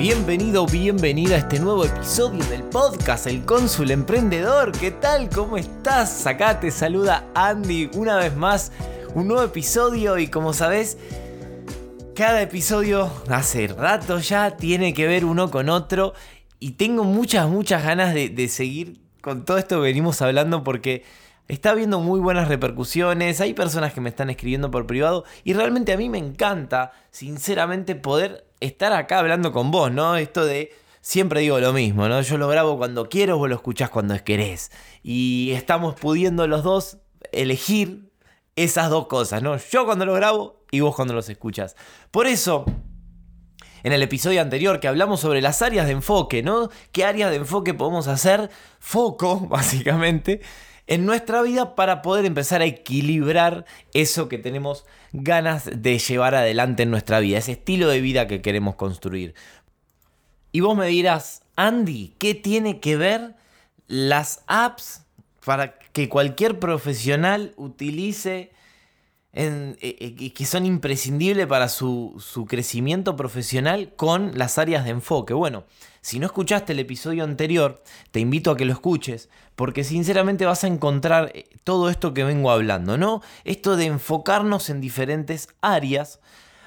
Bienvenido, bienvenida a este nuevo episodio del podcast El Cónsul Emprendedor. ¿Qué tal? ¿Cómo estás? Acá te saluda Andy una vez más. Un nuevo episodio y como sabes, cada episodio hace rato ya tiene que ver uno con otro y tengo muchas, muchas ganas de, de seguir con todo esto que venimos hablando porque está habiendo muy buenas repercusiones, hay personas que me están escribiendo por privado y realmente a mí me encanta, sinceramente, poder estar acá hablando con vos, ¿no? Esto de siempre digo lo mismo, ¿no? Yo lo grabo cuando quiero, vos lo escuchás cuando querés. Y estamos pudiendo los dos elegir esas dos cosas, ¿no? Yo cuando lo grabo y vos cuando los escuchas. Por eso, en el episodio anterior que hablamos sobre las áreas de enfoque, ¿no? ¿Qué áreas de enfoque podemos hacer? Foco, básicamente en nuestra vida para poder empezar a equilibrar eso que tenemos ganas de llevar adelante en nuestra vida, ese estilo de vida que queremos construir. Y vos me dirás, Andy, ¿qué tiene que ver las apps para que cualquier profesional utilice eh, eh, que son imprescindibles para su, su, crecimiento profesional con las áreas de enfoque. Bueno, si no escuchaste el episodio anterior, te invito a que lo escuches, porque sinceramente vas a encontrar eh, todo esto que vengo hablando, ¿no? Esto de enfocarnos en diferentes áreas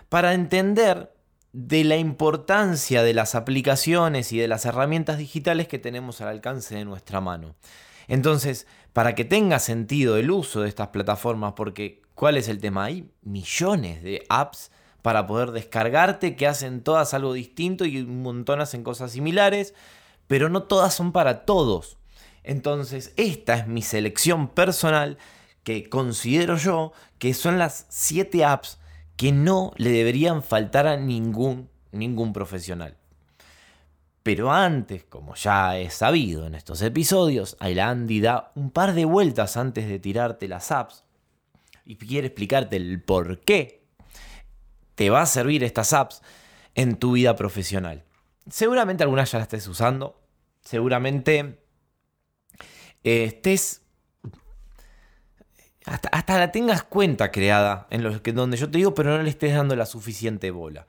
para entender de la importancia de las aplicaciones y de las herramientas digitales que tenemos al alcance de nuestra mano. Entonces, para que tenga sentido el uso de estas plataformas, porque ¿cuál es el tema? Hay millones de apps para poder descargarte que hacen todas algo distinto y un montón hacen cosas similares, pero no todas son para todos. Entonces, esta es mi selección personal que considero yo que son las 7 apps que no le deberían faltar a ningún, ningún profesional. Pero antes, como ya he sabido en estos episodios, Andy da un par de vueltas antes de tirarte las apps y quiere explicarte el por qué te va a servir estas apps en tu vida profesional. Seguramente algunas ya las estés usando, seguramente eh, estés hasta, hasta, la tengas cuenta creada en los que donde yo te digo, pero no le estés dando la suficiente bola.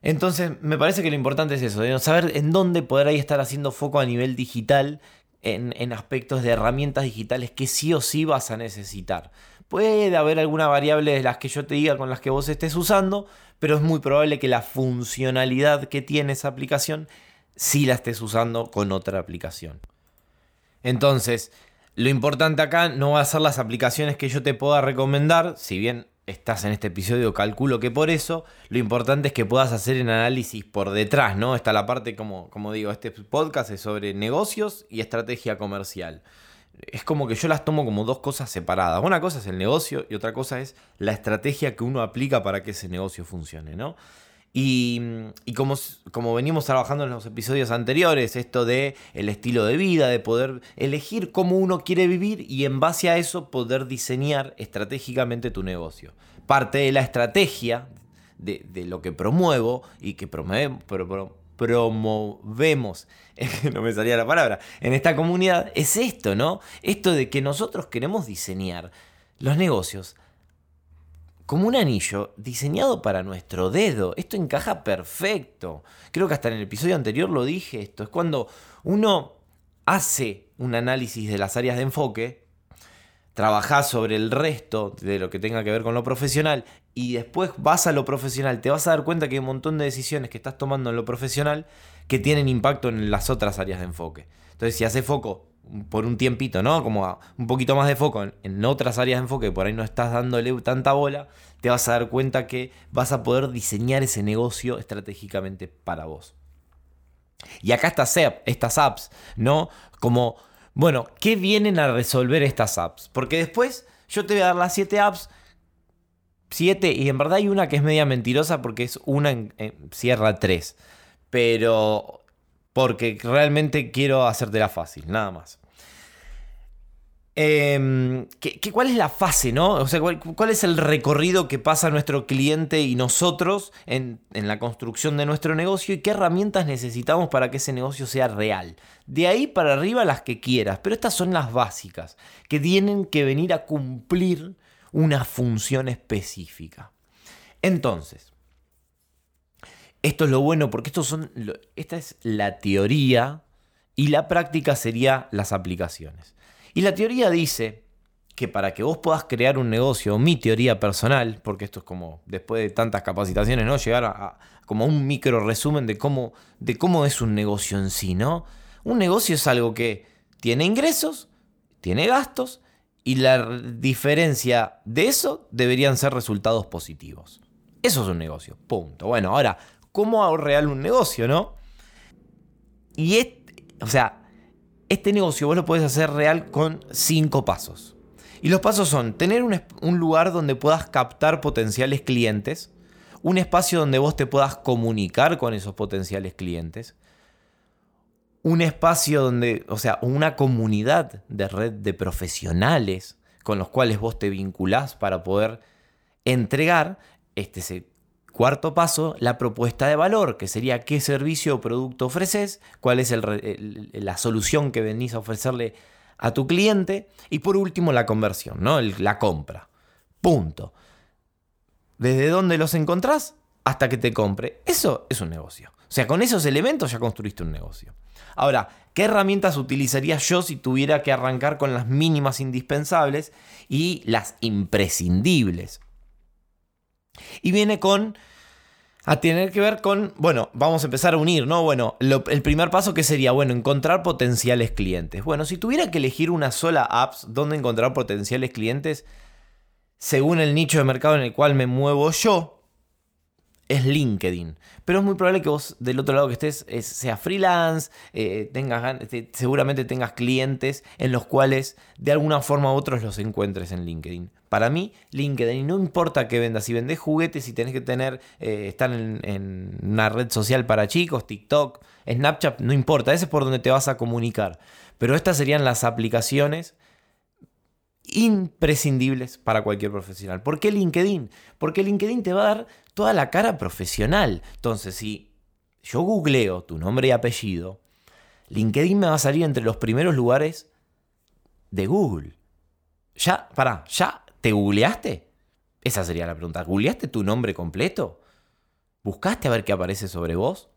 Entonces, me parece que lo importante es eso, de saber en dónde poder ahí estar haciendo foco a nivel digital, en, aspectos de herramientas digitales que sí o sí vas a necesitar. Puede haber alguna variable de las que yo te diga con las que vos estés usando, pero es muy probable que la funcionalidad que tiene esa aplicación sí la estés usando con otra aplicación. Entonces, lo importante acá no va a ser las aplicaciones que yo te pueda recomendar, si bien estás en este episodio, calculo que por eso, lo importante es que puedas hacer un análisis por detrás, ¿no? Está la parte, como, como digo, este podcast es sobre negocios y estrategia comercial. Es como que yo las tomo como dos cosas separadas. Una cosa es el negocio y otra cosa es la estrategia que uno aplica para que ese negocio funcione, ¿no? Y, como, como, venimos trabajando en los episodios anteriores, esto de el estilo de vida, de poder elegir cómo uno quiere vivir y en base a eso poder diseñar estratégicamente tu negocio. Parte de la estrategia de, lo que promuevo y que promovemos, promovemos, no me salía la palabra, en esta comunidad es esto, ¿no? Esto de que nosotros queremos diseñar los negocios como un anillo diseñado para nuestro dedo. Esto encaja perfecto. Creo que hasta en el episodio anterior lo dije esto. Es cuando uno hace un análisis de las áreas de enfoque, trabaja sobre el resto de lo que tenga que ver con lo profesional y después vas a lo profesional, te vas a dar cuenta que hay un montón de decisiones que estás tomando en lo profesional que tienen impacto en las otras áreas de enfoque. Entonces, si hace foco por un tiempito, ¿no? Como un poquito más de foco en, otras áreas de enfoque, por ahí no estás dándole tanta bola, te vas a dar cuenta que vas a poder diseñar ese negocio estratégicamente para vos. Y acá estas, estas apps, ¿no? Como, bueno, ¿qué vienen a resolver estas apps? Porque después yo te voy a dar las 7 apps, 7, y en verdad hay una que es media mentirosa porque es una en, cierra 3. Pero porque realmente quiero hacértela fácil, nada más. Em, cuál es la fase, no? O sea, ¿cuál, es el recorrido que pasa nuestro cliente y nosotros en, en, la construcción de nuestro negocio y qué herramientas necesitamos para que ese negocio sea real? De ahí para arriba las que quieras, pero estas son las básicas, que tienen que venir a cumplir una función específica. Entonces, esto es lo bueno porque estos son, esta es la teoría y la práctica sería las aplicaciones. Y la teoría dice que para que vos puedas crear un negocio, mi teoría personal, porque esto es como después de tantas capacitaciones, ¿no? Llegar a, como un micro resumen de cómo, de cómo es un negocio en sí, ¿no? Un negocio es algo que tiene ingresos, tiene gastos, y la diferencia de eso deberían ser resultados positivos. Eso es un negocio, punto. Bueno, ahora, ¿cómo hago real un negocio, no? Y, este, o sea, este negocio vos lo puedes hacer real con cinco pasos. Y los pasos son tener un, lugar donde puedas captar potenciales clientes, un espacio donde vos te puedas comunicar con esos potenciales clientes, un espacio donde, o sea, una comunidad de red de profesionales con los cuales vos te vinculás para poder entregar este Cuarto paso, la propuesta de valor, que sería qué servicio o producto ofreces, cuál es la solución que venís a ofrecerle a tu cliente. Y por último, la conversión, ¿no? la compra. Punto. Desde dónde los encontrás hasta que te compre. Eso es un negocio. O sea, con esos elementos ya construiste un negocio. Ahora, ¿qué herramientas utilizaría yo si tuviera que arrancar con las mínimas indispensables y las imprescindibles? Y viene con a tener que ver con, bueno, vamos a empezar a unir, ¿no? Bueno, el primer paso que sería, bueno, encontrar potenciales clientes. Bueno, si tuviera que elegir una sola apps donde encontrar potenciales clientes, según el nicho de mercado en el cual me muevo yo, es LinkedIn. Pero es muy probable que vos del otro lado que estés sea freelance, eh, tengas, seguramente tengas clientes en los cuales de alguna forma u otros los encuentres en LinkedIn. Para mí, LinkedIn, no importa que vendas, si vendes juguetes, si tenés que tener, eh, en, una red social para chicos, TikTok, Snapchat, no importa, ese es por donde te vas a comunicar. Pero estas serían las aplicaciones imprescindibles para cualquier profesional. ¿Por qué LinkedIn? Porque LinkedIn te va a dar toda la cara profesional. Entonces, si yo googleo tu nombre y apellido, LinkedIn me va a salir entre los primeros lugares de Google. Ya, pará, ¿ya te googleaste? Esa sería la pregunta. ¿Googleaste tu nombre completo? ¿Buscaste a ver qué aparece sobre vos?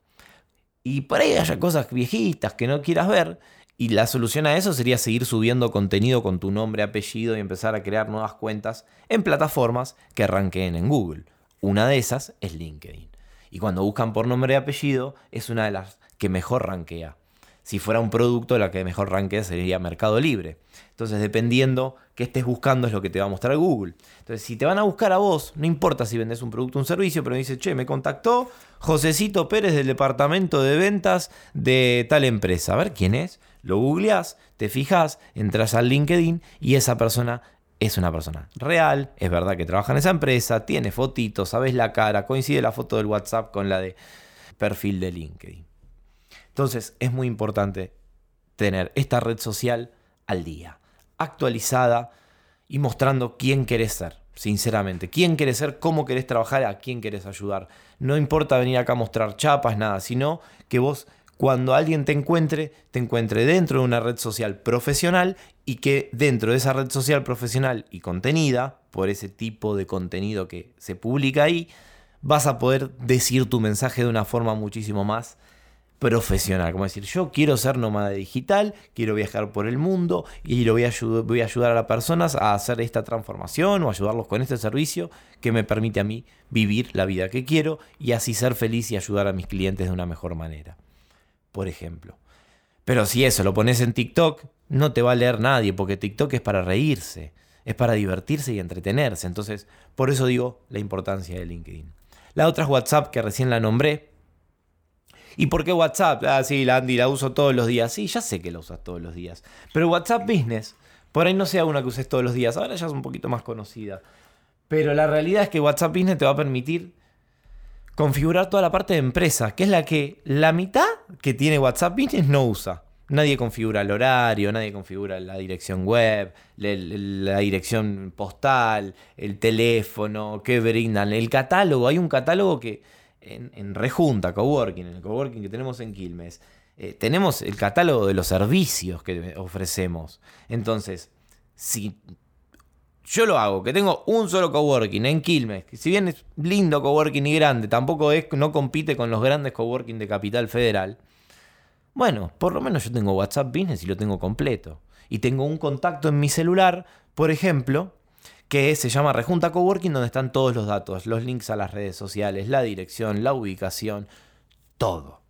Y por ahí haya cosas viejitas que no quieras ver y la solución a eso sería seguir subiendo contenido con tu nombre, apellido y empezar a crear nuevas cuentas en plataformas que arranquen en Google. Una de esas es LinkedIn. Y cuando buscan por nombre y apellido, es una de las que mejor rankea. Si fuera un producto, la que mejor rankea sería Mercado Libre. Entonces, dependiendo qué estés buscando, es lo que te va a mostrar Google. Entonces, si te van a buscar a vos, no importa si vendes un producto o un servicio, pero me dice, che, me contactó Josecito Pérez del departamento de ventas de tal empresa. A ver quién es. Lo googleás, te fijas, entras al LinkedIn y esa persona es una persona real, es verdad que trabaja en esa empresa, tiene fotitos, sabes la cara, coincide la foto del WhatsApp con la de perfil de LinkedIn. Entonces es muy importante tener esta red social al día, actualizada y mostrando quién querés ser, sinceramente. Quién querés ser, cómo querés trabajar, a quién querés ayudar. No importa venir acá a mostrar chapas, nada, sino que vos cuando alguien te encuentre, te encuentre dentro de una red social profesional y que dentro de esa red social profesional y contenida, por ese tipo de contenido que se publica ahí, vas a poder decir tu mensaje de una forma muchísimo más profesional. Como decir, yo quiero ser nómada digital, quiero viajar por el mundo y lo voy a, ayudar a las personas a hacer esta transformación o ayudarlos con este servicio que me permite a mí vivir la vida que quiero y así ser feliz y ayudar a mis clientes de una mejor manera por ejemplo. Pero si eso lo pones en TikTok, no te va a leer nadie, porque TikTok es para reírse, es para divertirse y entretenerse. Entonces, por eso digo la importancia de LinkedIn. La otra es WhatsApp, que recién la nombré. ¿Y por qué WhatsApp? Ah, sí, la Andy la uso todos los días. Sí, ya sé que la usas todos los días. Pero WhatsApp Business, por ahí no sea una que uses todos los días. Ahora ya es un poquito más conocida. Pero la realidad es que WhatsApp Business te va a permitir configurar toda la parte de empresa, que es la que la mitad que tiene WhatsApp Business no usa. Nadie configura el horario, nadie configura la dirección web, la, dirección postal, el teléfono, qué brindan, el catálogo. Hay un catálogo que en, Rejunta, Coworking, en el Coworking que tenemos en Quilmes, eh, tenemos el catálogo de los servicios que ofrecemos. Entonces, si yo lo hago, que tengo un solo coworking en Quilmes, que si bien es lindo coworking y grande, tampoco es, no compite con los grandes coworking de Capital Federal. Bueno, por lo menos yo tengo WhatsApp Business y lo tengo completo. Y tengo un contacto en mi celular, por ejemplo, que se llama Rejunta Coworking, donde están todos los datos, los links a las redes sociales, la dirección, la ubicación, todo.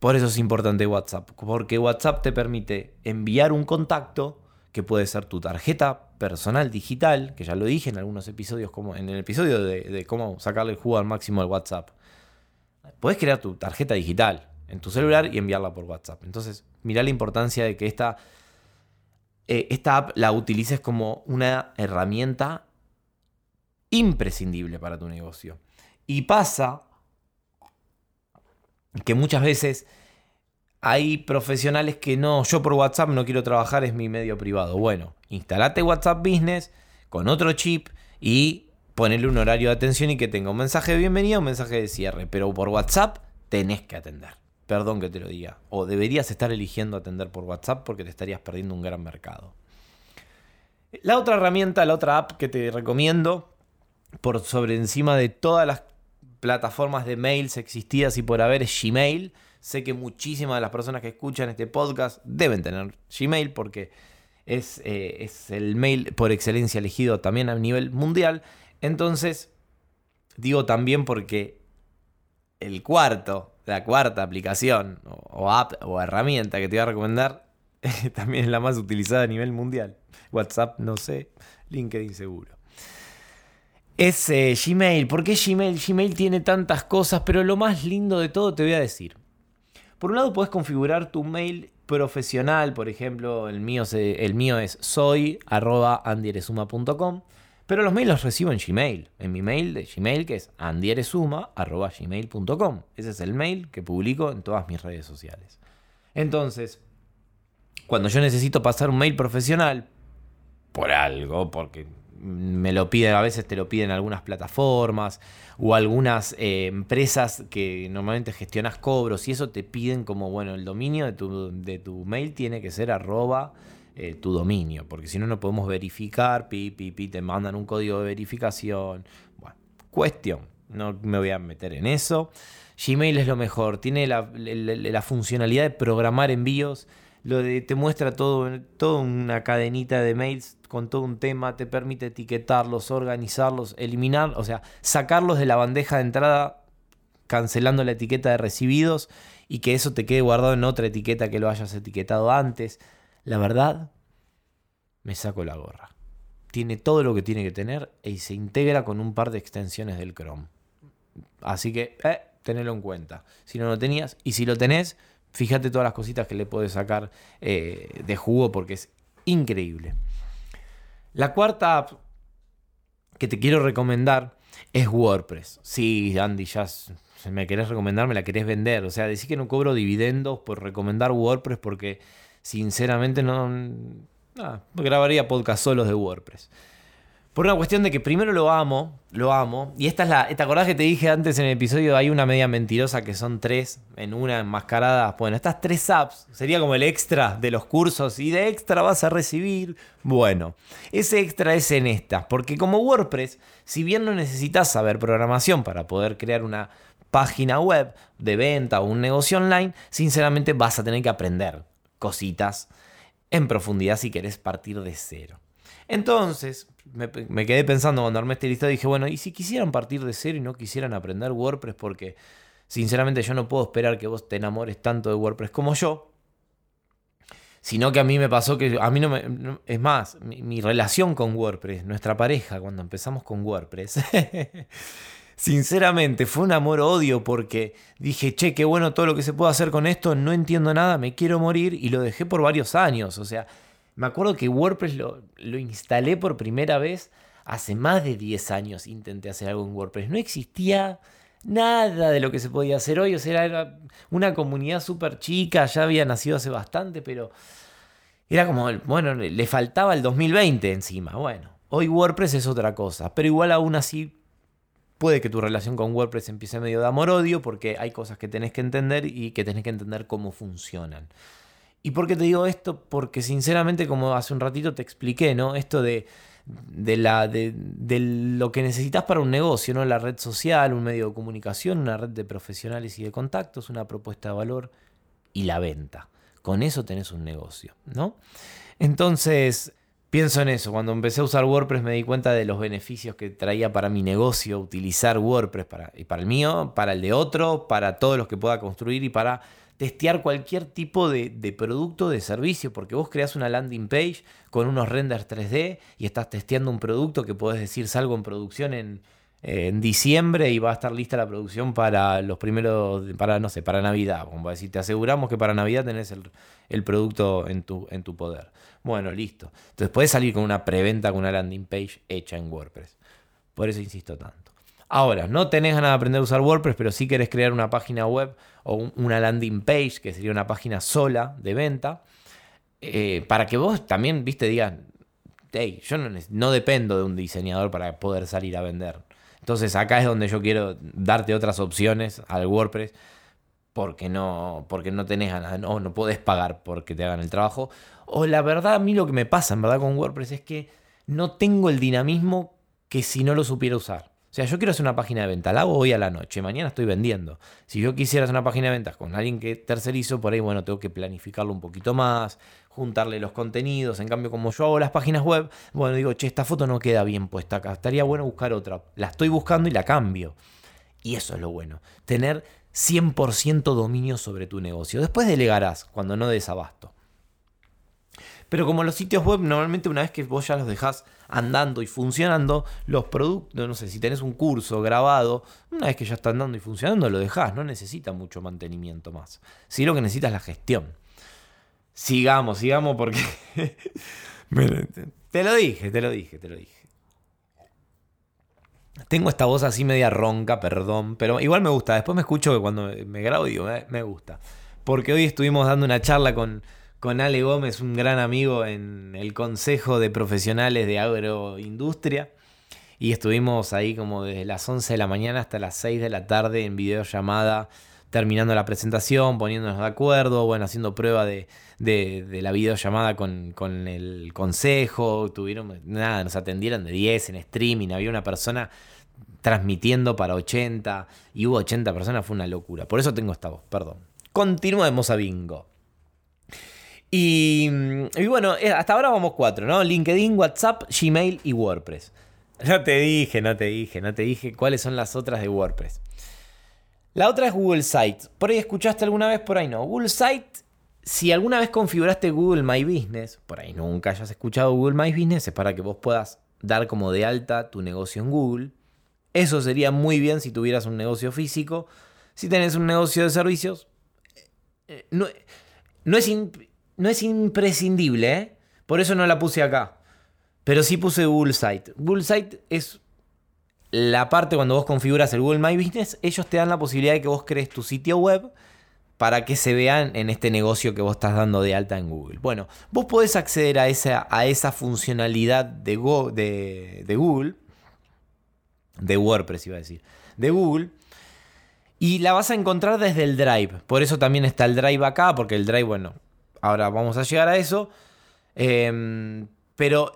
Por eso es importante WhatsApp, porque WhatsApp te permite enviar un contacto que puede ser tu tarjeta personal digital, que ya lo dije en algunos episodios, como en el episodio de, cómo sacarle el jugo al máximo al WhatsApp. Puedes crear tu tarjeta digital en tu celular y enviarla por WhatsApp. Entonces, mira la importancia de que esta, eh, esta app la utilices como una herramienta imprescindible para tu negocio. Y pasa que muchas veces hay profesionales que no, yo por WhatsApp no quiero trabajar, es mi medio privado. Bueno, instalate WhatsApp Business con otro chip y ponerle un horario de atención y que tenga un mensaje de bienvenida un mensaje de cierre. Pero por WhatsApp tenés que atender. Perdón que te lo diga. O deberías estar eligiendo atender por WhatsApp porque te estarías perdiendo un gran mercado. La otra herramienta, la otra app que te recomiendo, por sobre encima de todas las plataformas de mails existidas y por haber, es Gmail Sé que muchísimas de las personas que escuchan este podcast deben tener Gmail porque es, eh, es el mail por excelencia elegido también a nivel mundial. Entonces, digo también porque el cuarto, la cuarta aplicación o, app o herramienta que te voy a recomendar también es la más utilizada a nivel mundial. WhatsApp, no sé, LinkedIn seguro. Es eh, Gmail. ¿Por qué Gmail? Gmail tiene tantas cosas, pero lo más lindo de todo te voy a decir. Por un lado puedes configurar tu mail profesional, por ejemplo, el mío, el mío es soy.andieresuma.com, pero los mails los recibo en Gmail, en mi mail de Gmail que es andieresuma.gmail.com. Ese es el mail que publico en todas mis redes sociales. Entonces, cuando yo necesito pasar un mail profesional, por algo, porque me lo piden, a veces te lo piden algunas plataformas o algunas eh, empresas que normalmente gestionas cobros y eso te piden como, bueno, el dominio de tu, de tu mail tiene que ser arroba eh, tu dominio, porque si no, no podemos verificar, pi, pi, pi, te mandan un código de verificación. Bueno, cuestión, no me voy a meter en eso. Gmail es lo mejor, tiene la, la funcionalidad de programar envíos lo de, te muestra todo, toda una cadenita de mails con todo un tema, te permite etiquetarlos, organizarlos, eliminar, o sea, sacarlos de la bandeja de entrada cancelando la etiqueta de recibidos y que eso te quede guardado en otra etiqueta que lo hayas etiquetado antes. La verdad, me saco la gorra. Tiene todo lo que tiene que tener y se integra con un par de extensiones del Chrome. Así que, eh, tenelo en cuenta. Si no lo tenías, y si lo tenés, Fíjate todas las cositas que le puedes sacar eh, de jugo porque es increíble. La cuarta app que te quiero recomendar es WordPress. Sí, Andy, ya me querés recomendar, me la querés vender. O sea, decir que no cobro dividendos por recomendar WordPress porque sinceramente no, grabaría podcast solos de WordPress. Por una cuestión de que primero lo amo, lo amo. Y esta es la. ¿Te acordás que te dije antes en el episodio? Hay una media mentirosa que son tres en una enmascarada. Bueno, estas tres apps sería como el extra de los cursos. Y de extra vas a recibir. Bueno, ese extra es en esta. Porque como WordPress, si bien no necesitas saber programación para poder crear una página web de venta o un negocio online, sinceramente vas a tener que aprender cositas en profundidad si querés partir de cero. Entonces, me, quedé pensando cuando armé este listado dije, bueno, ¿y si quisieran partir de cero y no quisieran aprender WordPress? Porque sinceramente yo no puedo esperar que vos te enamores tanto de WordPress como yo. Sino que a mí me pasó que a mí no me... es más, mi, relación con WordPress, nuestra pareja cuando empezamos con WordPress, sinceramente fue un amor-odio porque dije, che, qué bueno todo lo que se puede hacer con esto, no entiendo nada, me quiero morir y lo dejé por varios años. O sea, me acuerdo que WordPress lo, instalé por primera vez hace más de 10 años. Intenté hacer algo en WordPress. No existía nada de lo que se podía hacer hoy. O sea, era una comunidad súper chica, ya había nacido hace bastante, pero era como, bueno, le faltaba el 2020 encima. Bueno, hoy WordPress es otra cosa, pero igual aún así puede que tu relación con WordPress empiece medio de amor-odio porque hay cosas que tenés que entender y que tenés que entender cómo funcionan. ¿Y por qué te digo esto? Porque sinceramente, como hace un ratito te expliqué, ¿no? Esto de, de, la, de, lo que necesitas para un negocio, ¿no? La red social, un medio de comunicación, una red de profesionales y de contactos, una propuesta de valor y la venta. Con eso tenés un negocio, ¿no? Entonces, pienso en eso. Cuando empecé a usar WordPress me di cuenta de los beneficios que traía para mi negocio utilizar WordPress para, y para el mío, para el de otro, para todos los que pueda construir y para testear cualquier tipo de, producto, de servicio, porque vos creas una landing page con unos renders 3D y estás testeando un producto que podés decir salgo en producción en, diciembre y va a estar lista la producción para los primeros, para no sé, para Navidad. Decir, te aseguramos que para Navidad tenés el, el producto en tu, en tu poder. Bueno, listo. Entonces puedes salir con una preventa con una landing page hecha en WordPress. Por eso insisto tanto. Ahora, no tenés ganas de aprender a usar WordPress, pero sí querés crear una página web o una landing page, que sería una página sola de venta, eh, para que vos también, viste, digas, hey, yo no, no dependo de un diseñador para poder salir a vender. Entonces acá es donde yo quiero darte otras opciones al WordPress porque no, porque no tenés ganas, no, no podés pagar porque te hagan el trabajo. O la verdad, a mí lo que me pasa en verdad con WordPress es que no tengo el dinamismo que si no lo supiera usar. O sea, yo quiero hacer una página de venta, la hago hoy a la noche, mañana estoy vendiendo. Si yo quisiera hacer una página de ventas con alguien que tercerizo, por ahí, bueno, tengo que planificarlo un poquito más, juntarle los contenidos. En cambio, como yo hago las páginas web, bueno, digo, che, esta foto no queda bien puesta acá, estaría bueno buscar otra. La estoy buscando y la cambio. Y eso es lo bueno, tener 100% dominio sobre tu negocio. Después delegarás cuando no des abasto. Pero como los sitios web, normalmente una vez que vos ya los dejás andando y funcionando, los productos, no sé, si tenés un curso grabado, una vez que ya está andando y funcionando, lo dejás, no necesita mucho mantenimiento más. Sí lo que necesita es la gestión. Sigamos, sigamos porque... te lo dije, te lo dije, te lo dije. Tengo esta voz así media ronca, perdón, pero igual me gusta. Después me escucho que cuando me grabo digo, eh, me gusta. Porque hoy estuvimos dando una charla con con Ale Gómez, un gran amigo en el Consejo de Profesionales de Agroindustria. Y estuvimos ahí como desde las 11 de la mañana hasta las 6 de la tarde en videollamada, terminando la presentación, poniéndonos de acuerdo, bueno, haciendo prueba de, la videollamada con, con, el consejo. Tuvieron, nada, nos atendieron de 10 en streaming, había una persona transmitiendo para 80 y hubo 80 personas, fue una locura. Por eso tengo esta voz, perdón. Continuemos a bingo. Y, bueno, eh, hasta ahora vamos cuatro, ¿no? LinkedIn, WhatsApp, Gmail y WordPress. No te dije, no te dije, no te dije cuáles son las otras de WordPress. La otra es Google Sites. Por ahí escuchaste alguna vez, por ahí no. Google Sites, si alguna vez configuraste Google My Business, por ahí nunca hayas escuchado Google My Business, es para que vos puedas dar como de alta tu negocio en Google. Eso sería muy bien si tuvieras un negocio físico. Si tenés un negocio de servicios, eh, es no es imprescindible, ¿eh? Por eso no la puse acá. Pero sí puse Google Site. Google Site es la parte cuando vos configuras el Google My Business, ellos te dan la posibilidad de que vos crees tu sitio web para que se vean en este negocio que vos estás dando de alta en Google. Bueno, vos podés acceder a esa, a esa funcionalidad de, de, de Google, de WordPress iba a decir, de Google, y la vas a encontrar desde el Drive. Por eso también está el Drive acá, porque el Drive, bueno, Ahora vamos a llegar a eso. Em, pero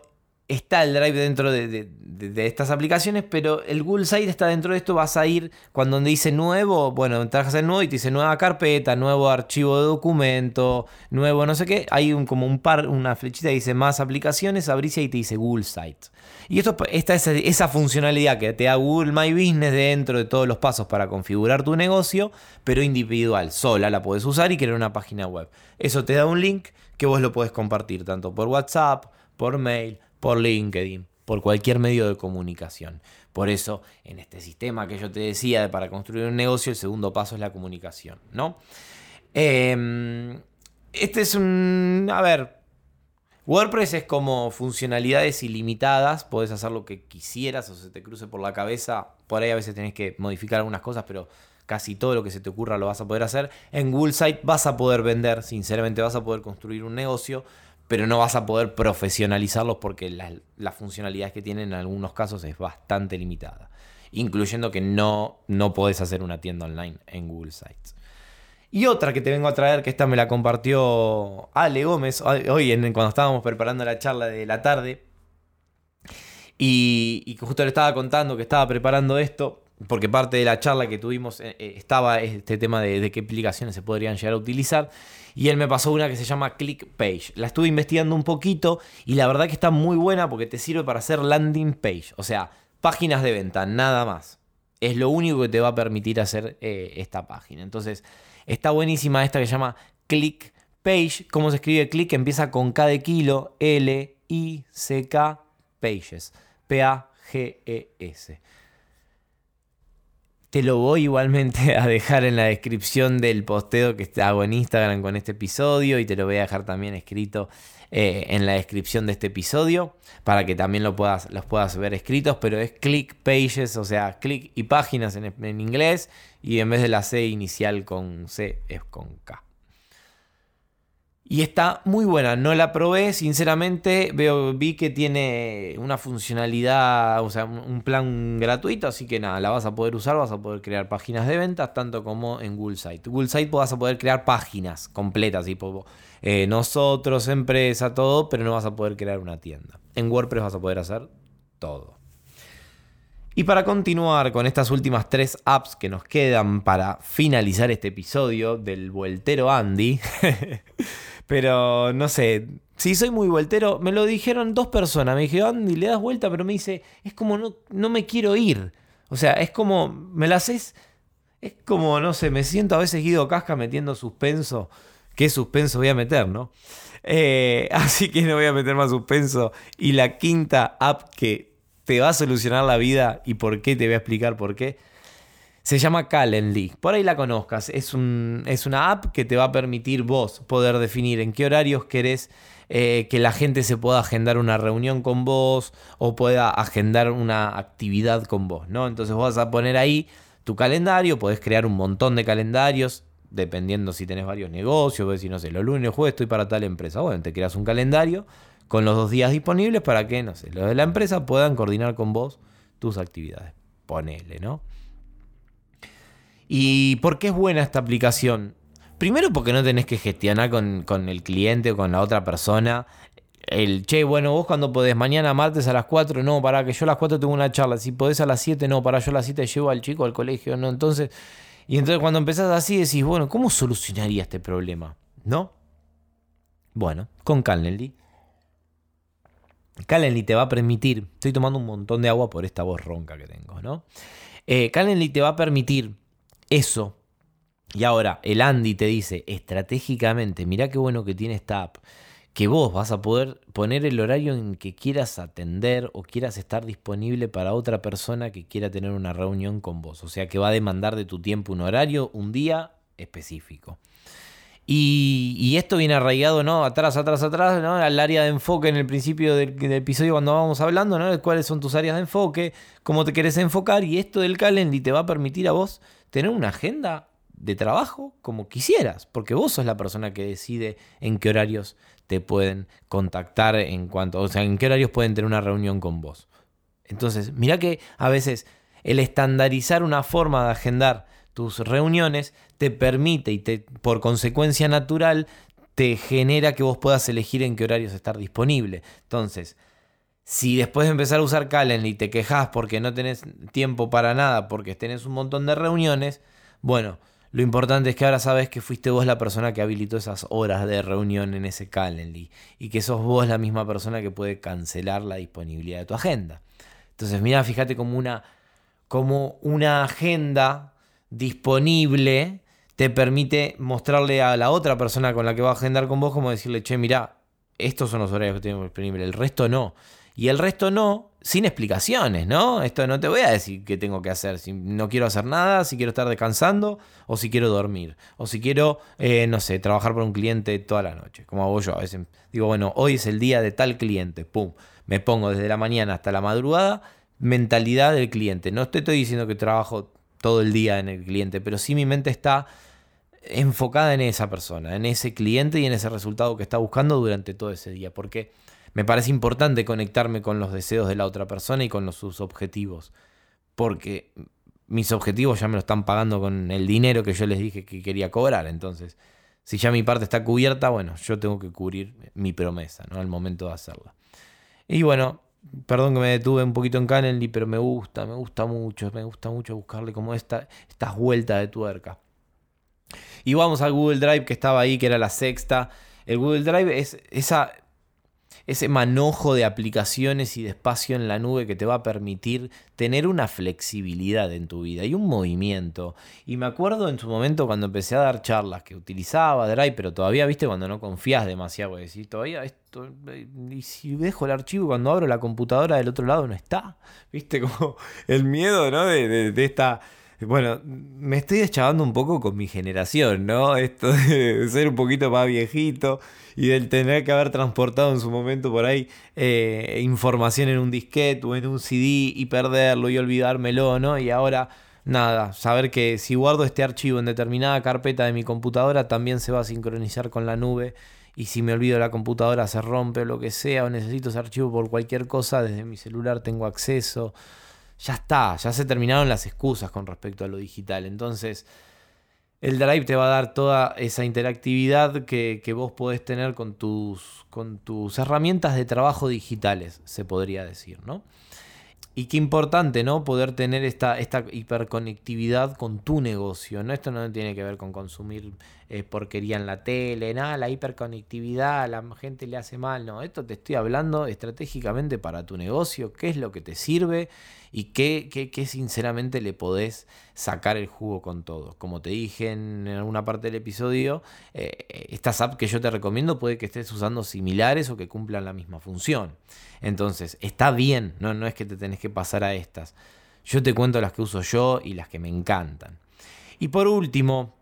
está el Drive dentro de, estas aplicaciones, pero el Google Site está dentro de esto. Vas a ir cuando dice nuevo, bueno, trabajas en nuevo y te dice nueva carpeta, nuevo archivo de documento, nuevo no sé qué. Hay un, como un par, una flechita que dice más aplicaciones, abrís y te dice Google Site. Y esto, esta es esa funcionalidad que te da Google My Business dentro de todos los pasos para configurar tu negocio, pero individual, sola la puedes usar y crear una página web. Eso te da un link que vos lo puedes compartir tanto por WhatsApp, por mail, por LinkedIn, por cualquier medio de comunicación. Por eso, en este sistema que yo te decía de para construir un negocio, el segundo paso es la comunicación, ¿no? Em, este es un... A ver, WordPress es como funcionalidades ilimitadas, podés hacer lo que quisieras o se te cruce por la cabeza. Por ahí a veces tenés que modificar algunas cosas, pero casi todo lo que se te ocurra lo vas a poder hacer. En Google Site vas a poder vender, sinceramente vas a poder construir un negocio, pero no vas a poder profesionalizarlos porque las la funcionalidades que tienen en algunos casos es bastante limitada. Incluyendo que no, no podés hacer una tienda online en Google Sites. Y otra que te vengo a traer, que esta me la compartió Ale Gómez hoy cuando estábamos preparando la charla de la tarde. Y, y justo le estaba contando que estaba preparando esto, porque parte de la charla que tuvimos eh, eh, estaba este tema de, qué aplicaciones se podrían llegar a utilizar. Y él me pasó una que se llama ClickPage. La estuve investigando un poquito y la verdad que está muy buena porque te sirve para hacer landing page. O sea, páginas de venta, nada más. Es lo único que te va a permitir hacer eh, esta página. Entonces, Está buenísima esta que se llama Click Page. ¿Cómo se escribe click? Empieza con K de kilo, L, I, C, K, Pages. P-A-G-E-S. Te lo voy igualmente a dejar en la descripción del posteo que hago en Instagram con este episodio y te lo voy a dejar también escrito eh, en la descripción de este episodio para que también lo puedas, los puedas ver escritos, pero es click pages, o sea, click y páginas en, en inglés y en vez de la C inicial con C es con K. Y está muy buena, no la probé, sinceramente veo, vi que tiene una funcionalidad, o sea, un plan gratuito, así que nada, la vas a poder usar, vas a poder crear páginas de ventas, tanto como en Google Site. Google Site vas a poder crear páginas completas, tipo eh, nosotros, empresa, todo, pero no vas a poder crear una tienda. En WordPress vas a poder hacer todo. Y para continuar con estas últimas tres apps que nos quedan para finalizar este episodio del Vueltero Andy, Pero no sé, si soy muy vueltero, me lo dijeron dos personas. Me dijeron, Andy, le das vuelta, pero me dice, es como no, no me quiero ir. O sea, es como, me la haces, es como, no sé, me siento a veces Guido Casca metiendo suspenso. ¿Qué suspenso voy a meter, no? Eh, así que no voy a meter más suspenso. Y la quinta app que te va a solucionar la vida y por qué te voy a explicar por qué se llama Calendly. Por ahí la conozcas. Es, un, es una app que te va a permitir vos poder definir en qué horarios querés eh, que la gente se pueda agendar una reunión con vos o pueda agendar una actividad con vos, ¿no? Entonces vas a poner ahí tu calendario, podés crear un montón de calendarios, dependiendo si tenés varios negocios, ves si no sé, los lunes, jueves estoy para tal empresa. Bueno, te creas un calendario con los dos días disponibles para que, no sé, los de la empresa puedan coordinar con vos tus actividades. Ponele, ¿no? ¿Y por qué es buena esta aplicación? Primero porque no tenés que gestionar con, el cliente o con la otra persona. El, che, bueno, vos cuando podés, mañana martes a las 4, no, para que yo a las 4 tengo una charla. Si podés a las 7, no, para yo a las 7 llevo al chico al colegio, no. Entonces, y entonces cuando empezás así decís, bueno, ¿cómo solucionaría este problema? ¿No? Bueno, con Calendly. Calendly te va a permitir, estoy tomando un montón de agua por esta voz ronca que tengo, ¿no? Eh, Calendly te va a permitir eso. Y ahora el Andy te dice estratégicamente, mira qué bueno que tiene esta app, que vos vas a poder poner el horario en que quieras atender o quieras estar disponible para otra persona que quiera tener una reunión con vos. O sea que va a demandar de tu tiempo un horario, un día específico. Y, esto viene arraigado, ¿no? Atrás, atrás, atrás, ¿no? Al área de enfoque en el principio del, episodio cuando vamos hablando, ¿no? De cuáles son tus áreas de enfoque, cómo te querés enfocar. Y esto del Calendly te va a permitir a vos tener una agenda de trabajo como quisieras, porque vos sos la persona que decide en qué horarios te pueden contactar en cuanto, o sea, en qué horarios pueden tener una reunión con vos. Entonces, mira que a veces el estandarizar una forma de agendar tus reuniones te permite y te, por consecuencia natural te genera que vos puedas elegir en qué horarios estar disponible. Entonces, si después de empezar a usar Calendly te quejas porque no tenés tiempo para nada, porque tenés un montón de reuniones, bueno, lo importante es que ahora sabes que fuiste vos la persona que habilitó esas horas de reunión en ese Calendly y que sos vos la misma persona que puede cancelar la disponibilidad de tu agenda. Entonces, mira, fíjate como una, como una agenda disponible te permite mostrarle a la otra persona con la que va a agendar con vos como decirle, che, mira, estos son los horarios que tenemos disponibles, el resto no. Y el resto no, sin explicaciones, ¿no? Esto no te voy a decir qué tengo que hacer, si no quiero hacer nada, si quiero estar descansando, o si quiero dormir, o si quiero, eh, no sé, trabajar para un cliente toda la noche, como hago yo. A veces digo, bueno, hoy es el día de tal cliente, pum, me pongo desde la mañana hasta la madrugada, mentalidad del cliente. No te estoy diciendo que trabajo todo el día en el cliente, pero sí mi mente está enfocada en esa persona, en ese cliente y en ese resultado que está buscando durante todo ese día, porque me parece importante conectarme con los deseos de la otra persona y con sus objetivos, porque mis objetivos ya me lo están pagando con el dinero que yo les dije que quería cobrar, entonces si ya mi parte está cubierta, bueno, yo tengo que cubrir mi promesa, ¿no? Al momento de hacerla. Y bueno, perdón que me detuve un poquito en Calendly, pero me gusta, me gusta mucho, me gusta mucho buscarle como esta, estas vueltas de tuerca. Y vamos al Google Drive que estaba ahí, que era la sexta. El Google Drive es esa ese manojo de aplicaciones y de espacio en la nube que te va a permitir tener una flexibilidad en tu vida y un movimiento. Y me acuerdo en su momento cuando empecé a dar charlas que utilizaba Drive, pero todavía, viste, cuando no confías demasiado, decís, todavía esto, y si dejo el archivo cuando abro la computadora del otro lado no está, viste, como el miedo, ¿no? de, de esta bueno, me estoy eschavando un poco con mi generación, ¿no? Esto de ser un poquito más viejito y del tener que haber transportado en su momento por ahí eh, información en un disquete o en un CD y perderlo y olvidármelo, ¿no? Y ahora, nada, saber que si guardo este archivo en determinada carpeta de mi computadora también se va a sincronizar con la nube y si me olvido la computadora se rompe o lo que sea o necesito ese archivo por cualquier cosa, desde mi celular tengo acceso ya está, ya se terminaron las excusas con respecto a lo digital. Entonces, el Drive te va a dar toda esa interactividad que, vos podés tener con tus, con tus herramientas de trabajo digitales, se podría decir, ¿no? Y qué importante, ¿no? Poder tener esta, esta hiperconectividad con tu negocio, ¿no? Esto no tiene que ver con consumir eh, porquería en la tele, nada, la hiperconectividad, la gente le hace mal, no. Esto te estoy hablando estratégicamente para tu negocio, qué es lo que te sirve y qué, qué, sinceramente le podés sacar el jugo con todo. Como te dije en alguna parte del episodio, eh, estas apps que yo te recomiendo puede que estés usando similares o que cumplan la misma función. Entonces, está bien, no, no es que te tenés que pasar a estas. Yo te cuento las que uso yo y las que me encantan. Y por último,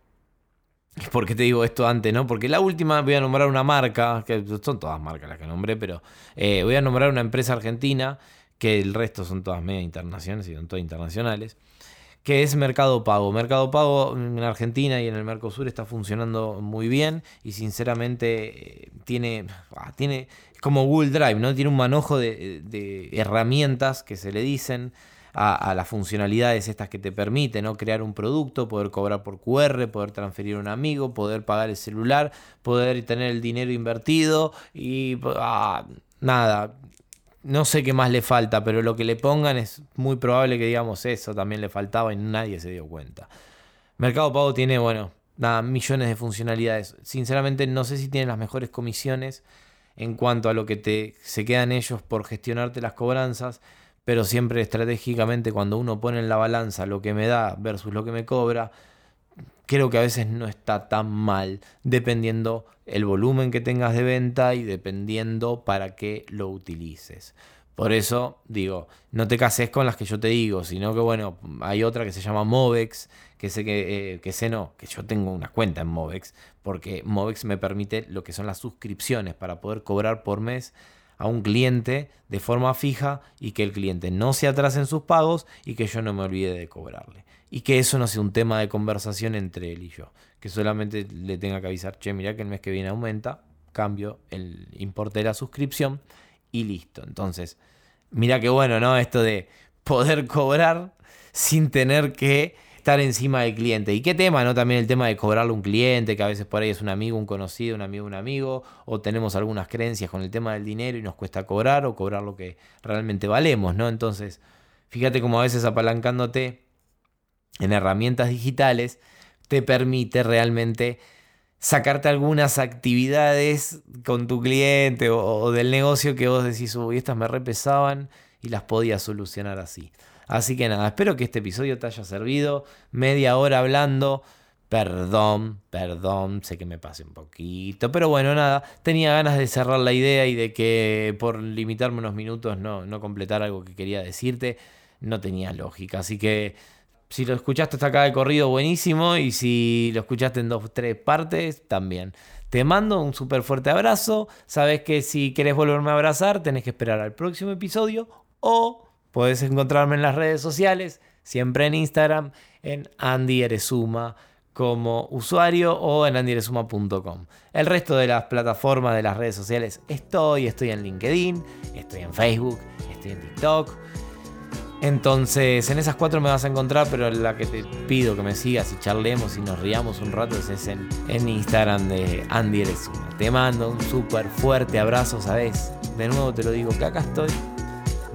¿Por qué te digo esto antes, no? Porque la última voy a nombrar una marca, que son todas marcas las que nombré, pero eh, voy a nombrar una empresa argentina que el resto son todas media internacionales y son todas internacionales, que es Mercado Pago. Mercado Pago en Argentina y en el Mercosur está funcionando muy bien y sinceramente eh, tiene, ah, tiene como Google Drive, ¿no? Tiene un manojo de, herramientas que se le dicen. A, las funcionalidades estas que te permiten ¿no? crear un producto, poder cobrar por QR, poder transferir a un amigo, poder pagar el celular, poder tener el dinero invertido y ah, nada, no sé qué más le falta, pero lo que le pongan es muy probable que digamos eso también le faltaba y nadie se dio cuenta. Mercado Pago tiene, bueno, nada, millones de funcionalidades. Sinceramente no sé si tiene las mejores comisiones en cuanto a lo que te, se quedan ellos por gestionarte las cobranzas, pero siempre estratégicamente cuando uno pone en la balanza lo que me da versus lo que me cobra, creo que a veces no está tan mal, dependiendo el volumen que tengas de venta y dependiendo para qué lo utilices. Por eso digo, no te cases con las que yo te digo, sino que bueno, hay otra que se llama Movex, que sé que, eh, que sé no, que yo tengo una cuenta en Movex, porque Movex me permite lo que son las suscripciones para poder cobrar por mes a un cliente de forma fija y que el cliente no se atrase en sus pagos y que yo no me olvide de cobrarle. Y que eso no sea un tema de conversación entre él y yo. Que solamente le tenga que avisar, che, mira que el mes que viene aumenta, cambio el importe de la suscripción y listo. Entonces, mira qué bueno, ¿no? Esto de poder cobrar sin tener que estar encima del cliente. ¿Y qué tema, no? También el tema de cobrarle a un cliente, que a veces por ahí es un amigo, un conocido, un amigo, un amigo, o tenemos algunas creencias con el tema del dinero y nos cuesta cobrar o cobrar lo que realmente valemos, ¿no? Entonces, fíjate cómo a veces apalancándote en herramientas digitales te permite realmente sacarte algunas actividades con tu cliente o, del negocio que vos decís, uy, estas me repesaban y las podías solucionar así. Así que nada, espero que este episodio te haya servido. Media hora hablando. Perdón, perdón, sé que me pasé un poquito, pero bueno, nada, tenía ganas de cerrar la idea y de que por limitarme unos minutos no, no completar algo que quería decirte, no tenía lógica. Así que si lo escuchaste hasta acá de corrido, buenísimo, y si lo escuchaste en dos, tres partes, también. Te mando un súper fuerte abrazo, sabes que si querés volverme a abrazar, tenés que esperar al próximo episodio o podés encontrarme en las redes sociales, siempre en Instagram, en Andy Eresuma como usuario o en andieresuma.com. El resto de las plataformas de las redes sociales estoy, estoy en LinkedIn, estoy en Facebook, estoy en TikTok. Entonces, en esas cuatro me vas a encontrar, pero la que te pido que me sigas y charlemos y nos riamos un rato es en, en Instagram de Andy Eresuma. Te mando un súper fuerte abrazo, ¿sabes? De nuevo te lo digo que acá estoy.